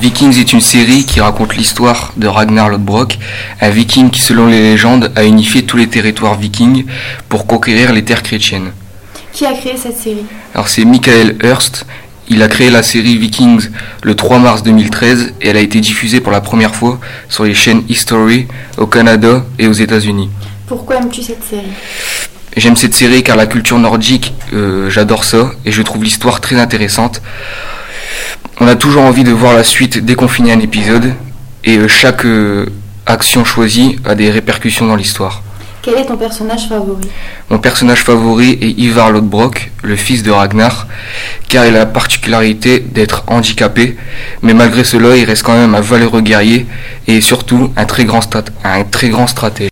Vikings est une série qui raconte l'histoire de Ragnar Lodbrok, un viking qui selon les légendes a unifié tous les territoires vikings pour conquérir les terres chrétiennes. Qui a créé cette série? Alors c'est Michael Hurst, il a créé la série Vikings le 3 mars 2013 et elle a été diffusée pour la première fois sur les chaînes History au Canada et aux États-Unis. Pourquoi aimes-tu cette série? J'aime cette série car la culture nordique, euh, j'adore ça et je trouve l'histoire très intéressante. On a toujours envie de voir la suite dès qu'on finit un épisode et euh, chaque euh, action choisie a des répercussions dans l'histoire. Quel est ton personnage favori? Mon personnage favori est Ivar Lodbrok, le fils de Ragnar, car il a la particularité d'être handicapé, mais malgré cela il reste quand même un valeureux guerrier et surtout un très grand, un très grand stratège.